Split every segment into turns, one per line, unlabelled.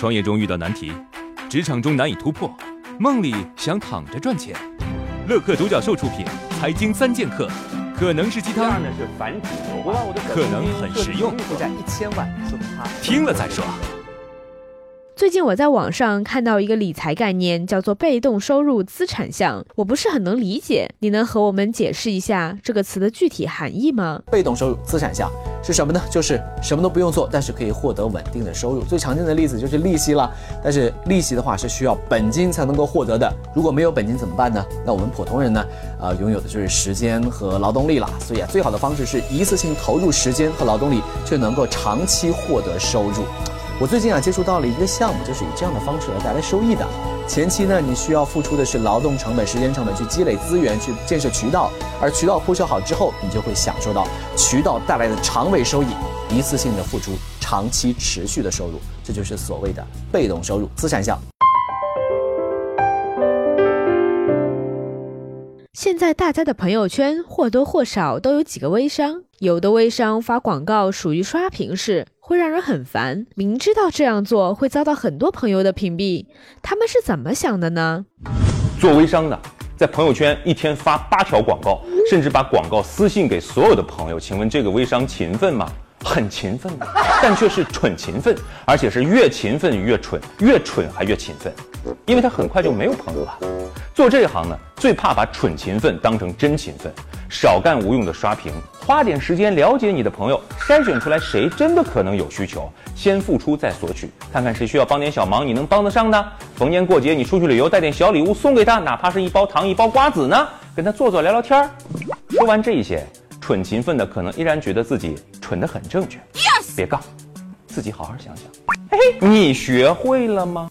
创业中遇到难题，职场中难以突破，梦里想躺着赚钱。乐客独角兽出品，《财经三剑客》可能是鸡汤，
是繁殖
可能很实用，
负债一千万，送他
听了再说。
最近我在网上看到一个理财概念，叫做被动收入资产项，我不是很能理解，你能和我们解释一下这个词的具体含义吗？
被动收入资产项是什么呢？就是什么都不用做，但是可以获得稳定的收入。最常见的例子就是利息了，但是利息的话是需要本金才能够获得的，如果没有本金怎么办呢？那我们普通人呢，呃，拥有的就是时间和劳动力了。所以啊，最好的方式是一次性投入时间和劳动力，却能够长期获得收入。我最近啊接触到了一个项目，就是以这样的方式来带来收益的。前期呢，你需要付出的是劳动成本、时间成本，去积累资源，去建设渠道。而渠道铺设好之后，你就会享受到渠道带来的长尾收益，一次性的付出，长期持续的收入，这就是所谓的被动收入资产项。
现在大家的朋友圈或多或少都有几个微商，有的微商发广告属于刷屏式。会让人很烦，明知道这样做会遭到很多朋友的屏蔽，他们是怎么想的呢？
做微商的，在朋友圈一天发八条广告，甚至把广告私信给所有的朋友，请问这个微商勤奋吗？很勤奋的，但却是蠢勤奋，而且是越勤奋越蠢，越蠢还越勤奋，因为他很快就没有朋友了。做这一行呢，最怕把蠢勤奋当成真勤奋，少干无用的刷屏，花点时间了解你的朋友，筛选出来谁真的可能有需求，先付出再索取，看看谁需要帮点小忙，你能帮得上的。逢年过节你出去旅游，带点小礼物送给他，哪怕是一包糖、一包瓜子呢，跟他坐坐聊聊天儿。说完这些，蠢勤奋的可能依然觉得自己蠢得很正确。别杠，自己好好想想。嘿嘿，你学会了吗？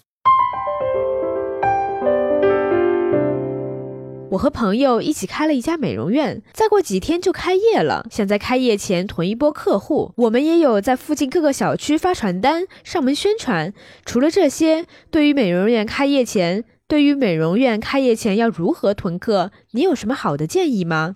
我和朋友一起开了一家美容院，再过几天就开业了。想在开业前囤一波客户，我们也有在附近各个小区发传单、上门宣传。除了这些，对于美容院开业前，对于美容院开业前要如何囤客，你有什么好的建议吗？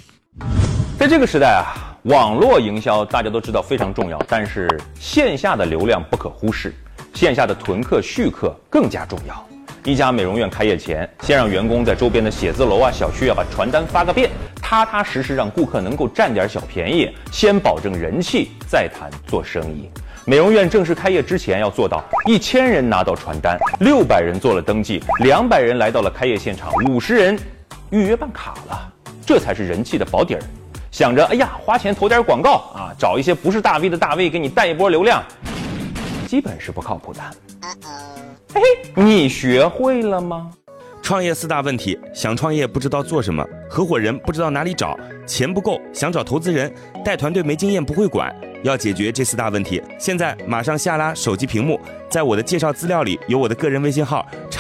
在这个时代啊，网络营销大家都知道非常重要，但是线下的流量不可忽视，线下的囤客续客更加重要。一家美容院开业前，先让员工在周边的写字楼啊、小区啊把传单发个遍，踏踏实实让顾客能够占点小便宜，先保证人气，再谈做生意。美容院正式开业之前要做到一千人拿到传单，六百人做了登记，两百人来到了开业现场，五十人预约办卡了，这才是人气的保底儿。想着哎呀，花钱投点广告啊，找一些不是大 V 的大 V 给你带一波流量，基本是不靠谱的。嘿，你学会了吗？
创业四大问题：想创业不知道做什么，合伙人不知道哪里找，钱不够想找投资人，带团队没经验不会管。要解决这四大问题，现在马上下拉手机屏幕，在我的介绍资料里有我的个人微信号，